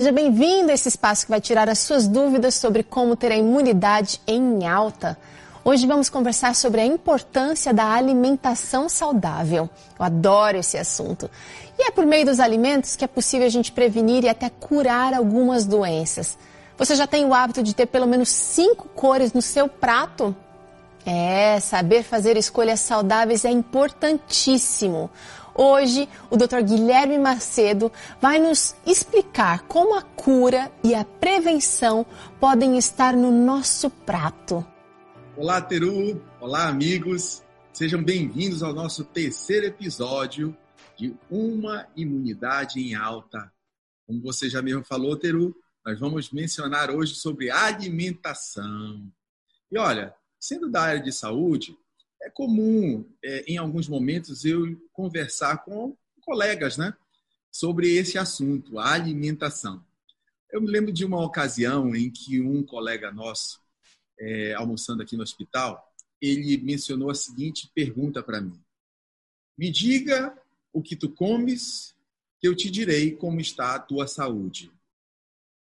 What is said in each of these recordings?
Seja bem-vindo a esse espaço que vai tirar as suas dúvidas sobre como ter a imunidade em alta. Hoje vamos conversar sobre a importância da alimentação saudável. Eu adoro esse assunto. E é por meio dos alimentos que é possível a gente prevenir e até curar algumas doenças. Você já tem o hábito de ter pelo menos cinco cores no seu prato? É, saber fazer escolhas saudáveis é importantíssimo. Hoje, o Dr. Guilherme Macedo vai nos explicar como a cura e a prevenção podem estar no nosso prato. Olá, Teru! Olá, amigos! Sejam bem-vindos ao nosso terceiro episódio de Uma Imunidade em Alta. Como você já mesmo falou, Teru, nós vamos mencionar hoje sobre alimentação. E olha, sendo da área de saúde, é comum, é, em alguns momentos, eu conversar com colegas né, sobre esse assunto, a alimentação. Eu me lembro de uma ocasião em que um colega nosso, é, almoçando aqui no hospital, ele mencionou a seguinte pergunta para mim: Me diga o que tu comes, que eu te direi como está a tua saúde.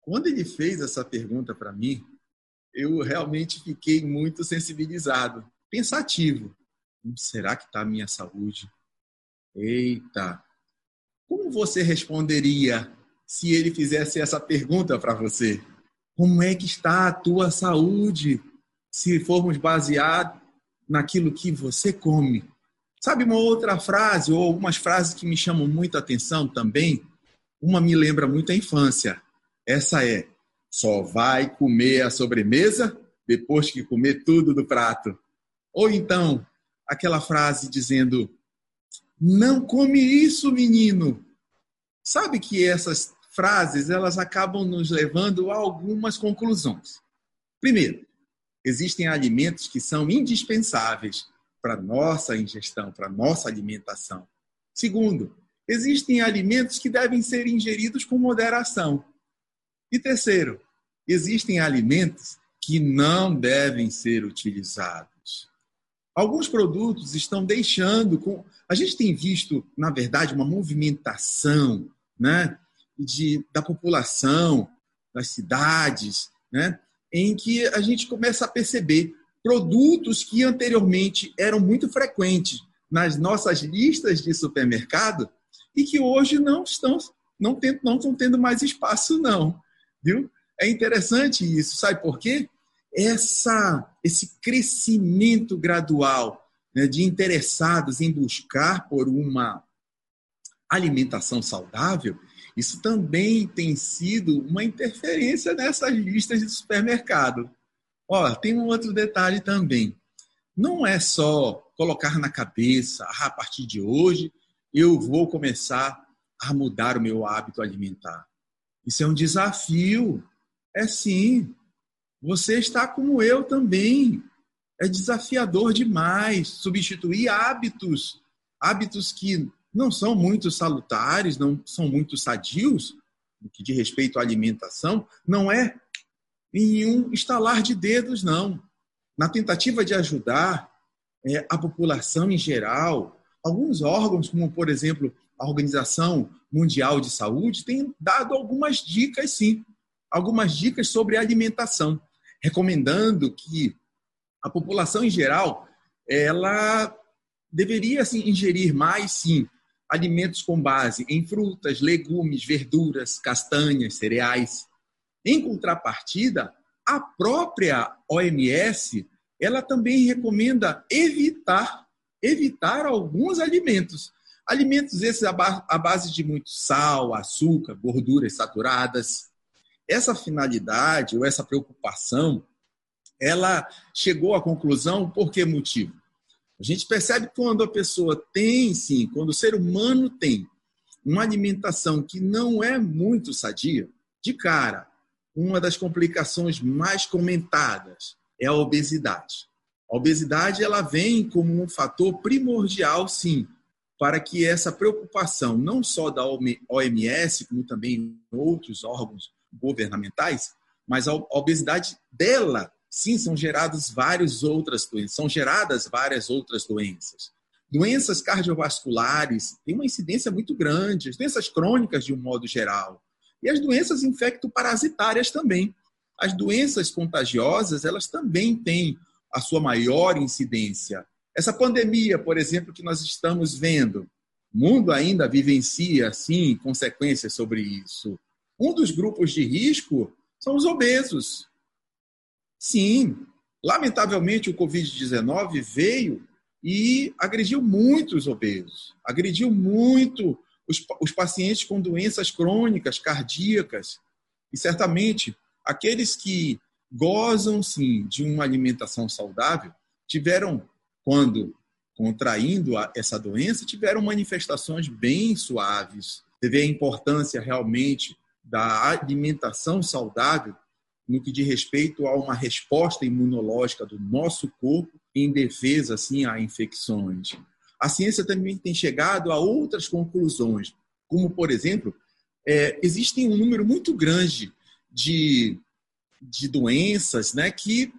Quando ele fez essa pergunta para mim, eu realmente fiquei muito sensibilizado, pensativo. Será que está a minha saúde? Eita! Como você responderia se ele fizesse essa pergunta para você? Como é que está a tua saúde? Se formos basear naquilo que você come. Sabe uma outra frase, ou algumas frases que me chamam muito a atenção também? Uma me lembra muito a infância. Essa é: só vai comer a sobremesa depois que comer tudo do prato. Ou então, aquela frase dizendo: Não come isso, menino. Sabe que essas frases elas acabam nos levando a algumas conclusões. Primeiro, existem alimentos que são indispensáveis para nossa ingestão, para nossa alimentação. Segundo, existem alimentos que devem ser ingeridos com moderação. E terceiro, existem alimentos que não devem ser utilizados. Alguns produtos estão deixando. Com... A gente tem visto, na verdade, uma movimentação né, de, da população, das cidades, né, em que a gente começa a perceber produtos que anteriormente eram muito frequentes nas nossas listas de supermercado e que hoje não estão não, tem, não estão tendo mais espaço não, viu? É interessante isso, sabe por quê? Essa, esse crescimento gradual né, de interessados em buscar por uma alimentação saudável, isso também tem sido uma interferência nessas listas de supermercado. Ó, tem um outro detalhe também. Não é só colocar na cabeça, ah, a partir de hoje eu vou começar a mudar o meu hábito alimentar. Isso é um desafio. É sim. Você está como eu também. É desafiador demais substituir hábitos, hábitos que não são muito salutares, não são muito sadios, que diz respeito à alimentação, não é em um estalar de dedos, não. Na tentativa de ajudar é, a população em geral, alguns órgãos, como por exemplo a Organização Mundial de Saúde, têm dado algumas dicas, sim, algumas dicas sobre alimentação recomendando que a população em geral ela deveria assim, ingerir mais, sim, alimentos com base em frutas, legumes, verduras, castanhas, cereais. Em contrapartida, a própria OMS ela também recomenda evitar evitar alguns alimentos. Alimentos esses à base de muito sal, açúcar, gorduras saturadas, essa finalidade ou essa preocupação, ela chegou à conclusão por que motivo? A gente percebe que quando a pessoa tem, sim, quando o ser humano tem uma alimentação que não é muito sadia, de cara, uma das complicações mais comentadas é a obesidade. A obesidade ela vem como um fator primordial, sim, para que essa preocupação, não só da OMS, como também outros órgãos governamentais, mas a obesidade dela, sim, são geradas várias outras doenças, são geradas várias outras doenças. Doenças cardiovasculares têm uma incidência muito grande, as doenças crônicas de um modo geral, E as doenças infectoparasitárias também. As doenças contagiosas, elas também têm a sua maior incidência. Essa pandemia, por exemplo, que nós estamos vendo, o mundo ainda vivencia, sim, consequências sobre isso. Um dos grupos de risco são os obesos. Sim, lamentavelmente o Covid-19 veio e agrediu muito os obesos, agrediu muito os, os pacientes com doenças crônicas, cardíacas. E certamente aqueles que gozam, sim, de uma alimentação saudável tiveram, quando contraindo essa doença, tiveram manifestações bem suaves. Você vê a importância realmente da alimentação saudável no que diz respeito a uma resposta imunológica do nosso corpo em defesa assim a infecções. A ciência também tem chegado a outras conclusões, como por exemplo, é, existem um número muito grande de, de doenças, né, que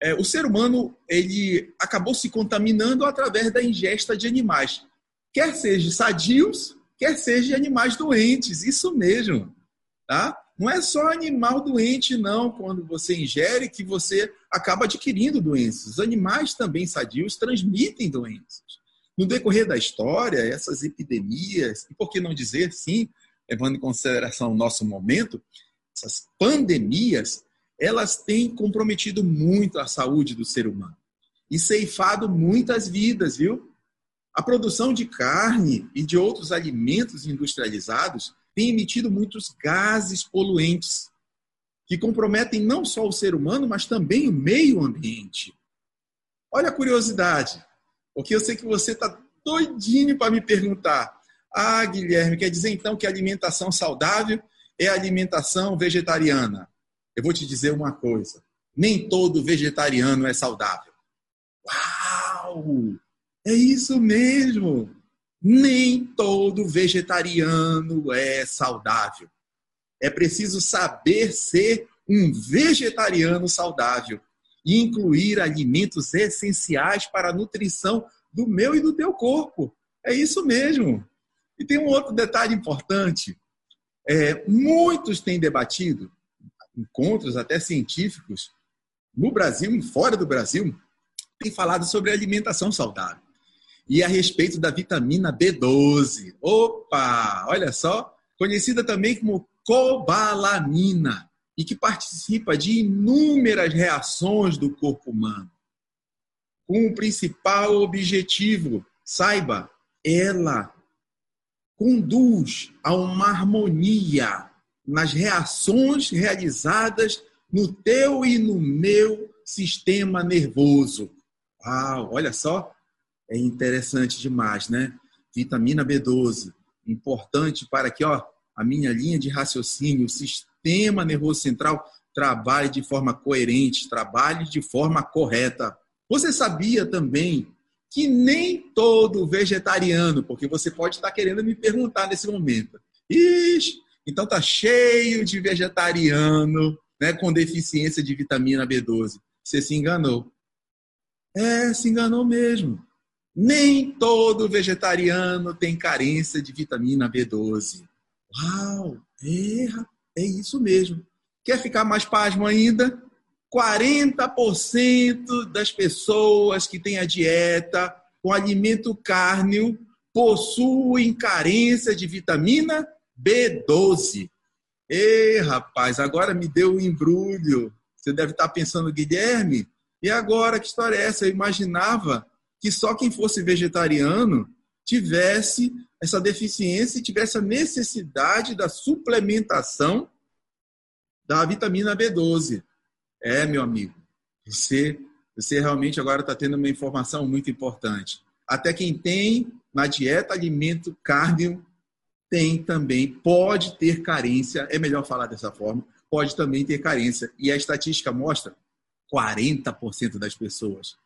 é, o ser humano ele acabou se contaminando através da ingesta de animais, quer seja sadios, quer seja animais doentes, isso mesmo, tá? Não é só animal doente, não, quando você ingere, que você acaba adquirindo doenças. Os animais também sadios transmitem doenças. No decorrer da história, essas epidemias, e por que não dizer, sim, levando em consideração o nosso momento, essas pandemias, elas têm comprometido muito a saúde do ser humano e ceifado muitas vidas, viu? A produção de carne e de outros alimentos industrializados tem emitido muitos gases poluentes que comprometem não só o ser humano, mas também o meio ambiente. Olha a curiosidade, porque eu sei que você está doidinho para me perguntar. Ah, Guilherme, quer dizer então que alimentação saudável é alimentação vegetariana? Eu vou te dizer uma coisa: nem todo vegetariano é saudável. Uau! É isso mesmo! Nem todo vegetariano é saudável. É preciso saber ser um vegetariano saudável e incluir alimentos essenciais para a nutrição do meu e do teu corpo. É isso mesmo. E tem um outro detalhe importante. É, muitos têm debatido, encontros até científicos, no Brasil e fora do Brasil, têm falado sobre alimentação saudável e a respeito da vitamina B12. Opa, olha só, conhecida também como cobalamina e que participa de inúmeras reações do corpo humano. Com o principal objetivo, saiba, ela conduz a uma harmonia nas reações realizadas no teu e no meu sistema nervoso. Uau, olha só, é interessante demais, né? Vitamina B12, importante para que ó, a minha linha de raciocínio, o sistema nervoso central trabalhe de forma coerente, trabalhe de forma correta. Você sabia também que nem todo vegetariano, porque você pode estar querendo me perguntar nesse momento. Ixi, então tá cheio de vegetariano, né, com deficiência de vitamina B12. Você se enganou. É, se enganou mesmo. Nem todo vegetariano tem carência de vitamina B12. Uau, é, é isso mesmo. Quer ficar mais pasmo ainda? 40% das pessoas que têm a dieta com alimento cárneo possuem carência de vitamina B12. Ei, rapaz, agora me deu um embrulho. Você deve estar pensando, Guilherme, e agora que história é essa? Eu imaginava que só quem fosse vegetariano tivesse essa deficiência e tivesse a necessidade da suplementação da vitamina B12. É, meu amigo, você, você realmente agora está tendo uma informação muito importante. Até quem tem na dieta alimento carne tem também, pode ter carência, é melhor falar dessa forma, pode também ter carência. E a estatística mostra 40% das pessoas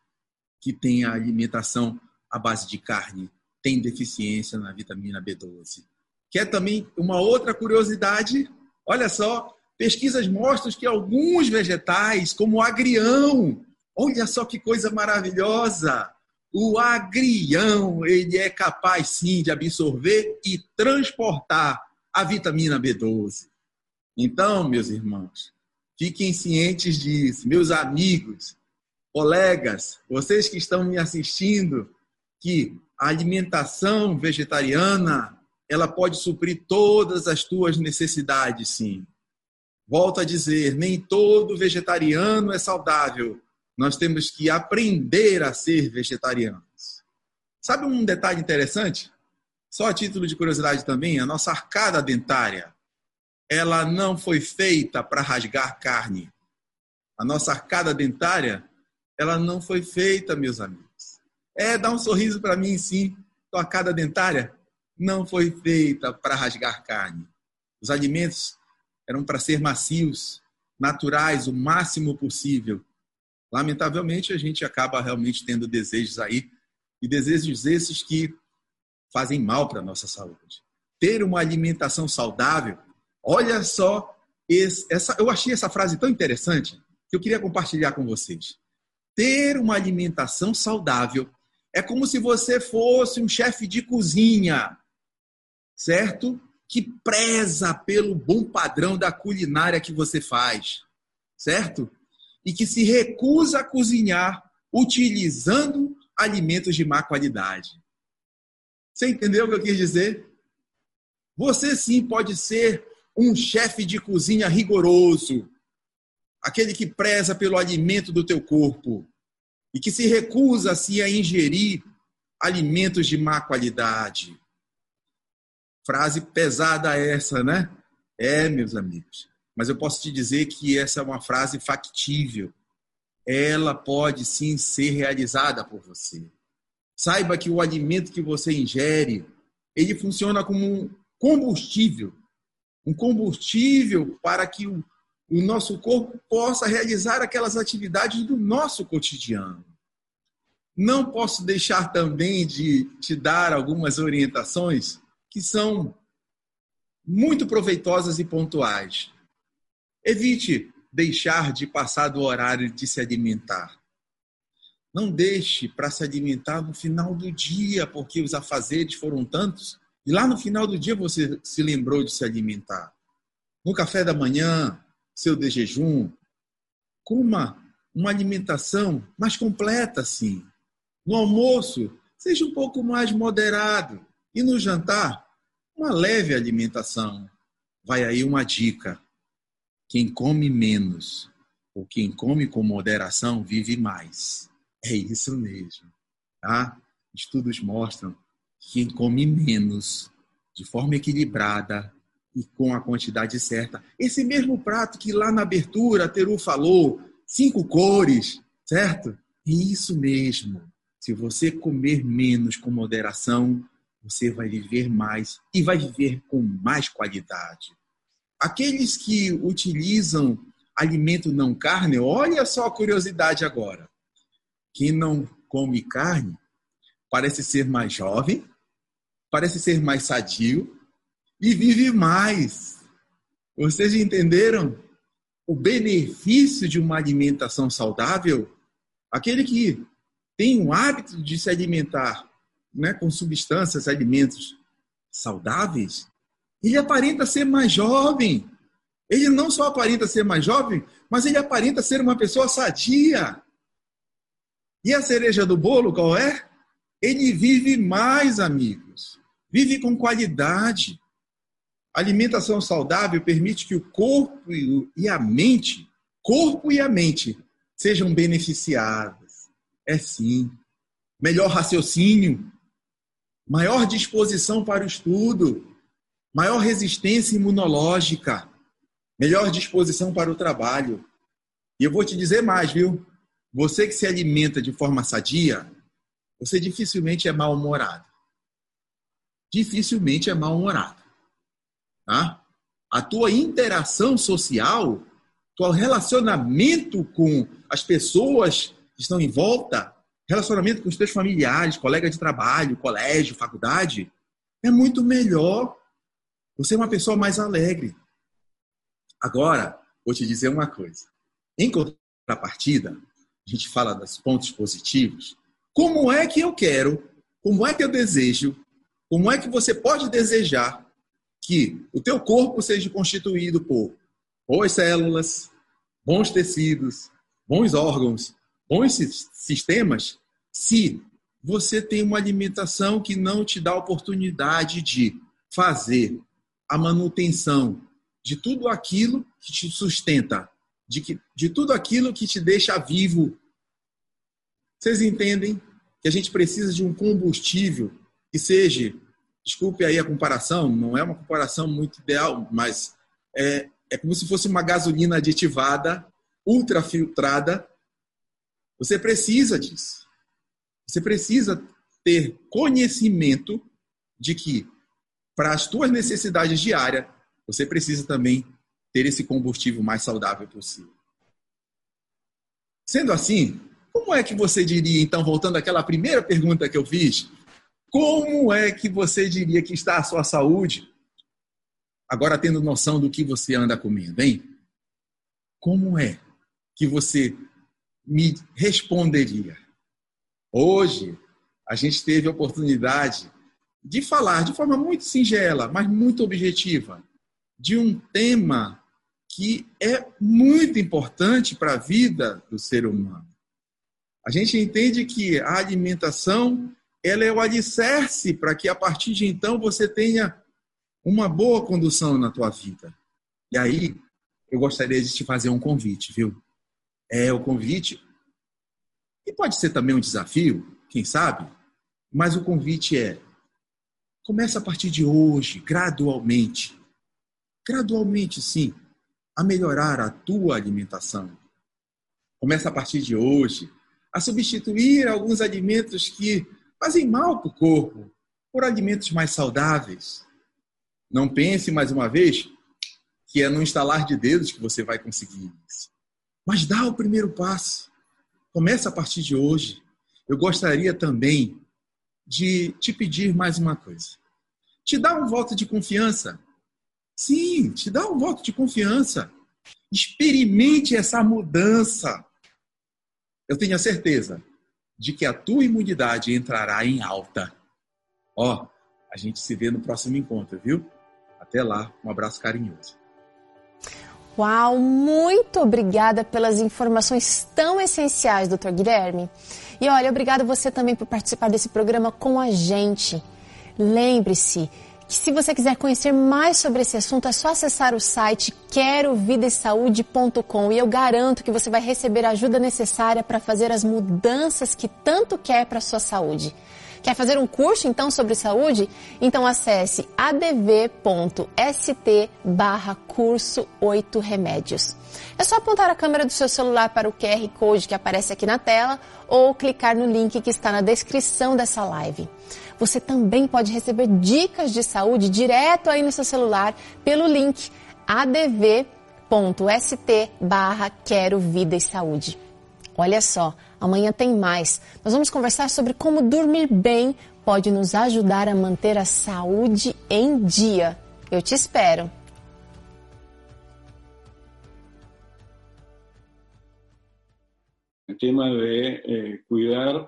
que tem a alimentação à base de carne tem deficiência na vitamina B12. Quer também uma outra curiosidade? Olha só, pesquisas mostram que alguns vegetais, como o agrião, olha só que coisa maravilhosa! O agrião, ele é capaz sim de absorver e transportar a vitamina B12. Então, meus irmãos, fiquem cientes disso, meus amigos, colegas, vocês que estão me assistindo, que a alimentação vegetariana, ela pode suprir todas as tuas necessidades, sim. Volto a dizer, nem todo vegetariano é saudável. Nós temos que aprender a ser vegetarianos. Sabe um detalhe interessante? Só a título de curiosidade também, a nossa arcada dentária, ela não foi feita para rasgar carne. A nossa arcada dentária, ela não foi feita, meus amigos. É, dá um sorriso para mim, sim. Tua arcada dentária não foi feita para rasgar carne. Os alimentos eram para ser macios, naturais, o máximo possível. Lamentavelmente, a gente acaba realmente tendo desejos aí, e desejos esses que fazem mal para a nossa saúde. Ter uma alimentação saudável, olha só, esse, essa, eu achei essa frase tão interessante que eu queria compartilhar com vocês. Ter uma alimentação saudável é como se você fosse um chefe de cozinha, certo? que preza pelo bom padrão da culinária que você faz, certo? E que se recusa a cozinhar utilizando alimentos de má qualidade. Você entendeu o que eu quis dizer? Você sim pode ser um chefe de cozinha rigoroso, aquele que preza pelo alimento do teu corpo e que se recusa assim a ingerir alimentos de má qualidade. Frase pesada essa, né? É, meus amigos. Mas eu posso te dizer que essa é uma frase factível. Ela pode sim ser realizada por você. Saiba que o alimento que você ingere, ele funciona como um combustível. Um combustível para que o, o nosso corpo possa realizar aquelas atividades do nosso cotidiano. Não posso deixar também de te dar algumas orientações que são muito proveitosas e pontuais. Evite deixar de passar do horário de se alimentar. Não deixe para se alimentar no final do dia, porque os afazeres foram tantos, e lá no final do dia você se lembrou de se alimentar. No café da manhã, seu de jejum, coma uma alimentação mais completa, sim. No almoço, seja um pouco mais moderado. E no jantar, uma leve alimentação. Vai aí uma dica. Quem come menos ou quem come com moderação vive mais. É isso mesmo. Tá? Estudos mostram que quem come menos, de forma equilibrada e com a quantidade certa, esse mesmo prato que lá na abertura a Teru falou, cinco cores, certo? É isso mesmo. Se você comer menos com moderação, você vai viver mais e vai viver com mais qualidade. Aqueles que utilizam alimento não carne, olha só a curiosidade agora. Quem não come carne parece ser mais jovem, parece ser mais sadio e vive mais. Vocês entenderam o benefício de uma alimentação saudável? Aquele que tem o hábito de se alimentar né, com substâncias, alimentos saudáveis, ele aparenta ser mais jovem. Ele não só aparenta ser mais jovem, mas ele aparenta ser uma pessoa sadia. E a cereja do bolo qual é? Ele vive mais, amigos. Vive com qualidade. Alimentação saudável permite que o corpo e a mente, corpo e a mente, sejam beneficiadas. É sim. Melhor raciocínio, maior disposição para o estudo, maior resistência imunológica, melhor disposição para o trabalho. E eu vou te dizer mais, viu? Você que se alimenta de forma sadia, você dificilmente é mal-humorado. Dificilmente é mal-humorado. Tá? A tua interação social, teu relacionamento com as pessoas que estão em volta, relacionamento com os teus familiares, colega de trabalho, colégio, faculdade, é muito melhor. Você é uma pessoa mais alegre. Agora, vou te dizer uma coisa. Em contrapartida, a gente fala dos pontos positivos. Como é que eu quero, como é que eu desejo, como é que você pode desejar que o teu corpo seja constituído por boas células, bons tecidos, bons órgãos, bons sistemas, se você tem uma alimentação que não te dá a oportunidade de fazer a manutenção de tudo aquilo que te sustenta, de, que, de tudo aquilo que te deixa vivo. Vocês entendem que a gente precisa de um combustível que seja, desculpe aí a comparação, não é uma comparação muito ideal, mas é, é como se fosse uma gasolina aditivada, ultrafiltrada. Você precisa disso. Você precisa ter conhecimento de que para as tuas necessidades diárias, você precisa também ter esse combustível mais saudável possível. Sendo assim, como é que você diria, então, voltando àquela primeira pergunta que eu fiz, como é que você diria que está a sua saúde? Agora tendo noção do que você anda comendo, hein? Como é que você me responderia? Hoje, a gente teve a oportunidade de falar de forma muito singela, mas muito objetiva, de um tema que é muito importante para a vida do ser humano. A gente entende que a alimentação ela é o alicerce para que a partir de então você tenha uma boa condução na tua vida. E aí eu gostaria de te fazer um convite, viu? É o convite e pode ser também um desafio, quem sabe? Mas o convite é Começa a partir de hoje, gradualmente. Gradualmente, sim, a melhorar a tua alimentação. Começa a partir de hoje a substituir alguns alimentos que fazem mal para o corpo por alimentos mais saudáveis. Não pense, mais uma vez, que é no instalar de dedos que você vai conseguir isso. Mas dá o primeiro passo. Começa a partir de hoje. Eu gostaria também de te pedir mais uma coisa. Te dá um voto de confiança. Sim, te dá um voto de confiança. Experimente essa mudança. Eu tenho a certeza de que a tua imunidade entrará em alta. Ó, a gente se vê no próximo encontro, viu? Até lá, um abraço carinhoso. Uau, muito obrigada pelas informações tão essenciais, Dr. Guilherme. E olha, obrigada você também por participar desse programa com a gente. Lembre-se se você quiser conhecer mais sobre esse assunto, é só acessar o site querovidasaude.com e eu garanto que você vai receber a ajuda necessária para fazer as mudanças que tanto quer para a sua saúde. Quer fazer um curso então sobre saúde? Então acesse adv.st barra curso 8 remédios. É só apontar a câmera do seu celular para o QR Code que aparece aqui na tela ou clicar no link que está na descrição dessa live. Você também pode receber dicas de saúde direto aí no seu celular pelo link adv.st barra Quero Vida e Saúde. Olha só, amanhã tem mais. Nós vamos conversar sobre como dormir bem pode nos ajudar a manter a saúde em dia. Eu te espero. O tema de eh, cuidar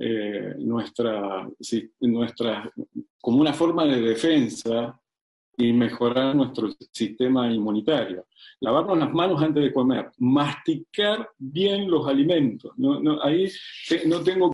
eh, nuestra, si, nuestra, como una forma de defensa y mejorar nuestro sistema inmunitario. Lavarnos las manos antes de comer, masticar bien los alimentos. No, no, ahí no tengo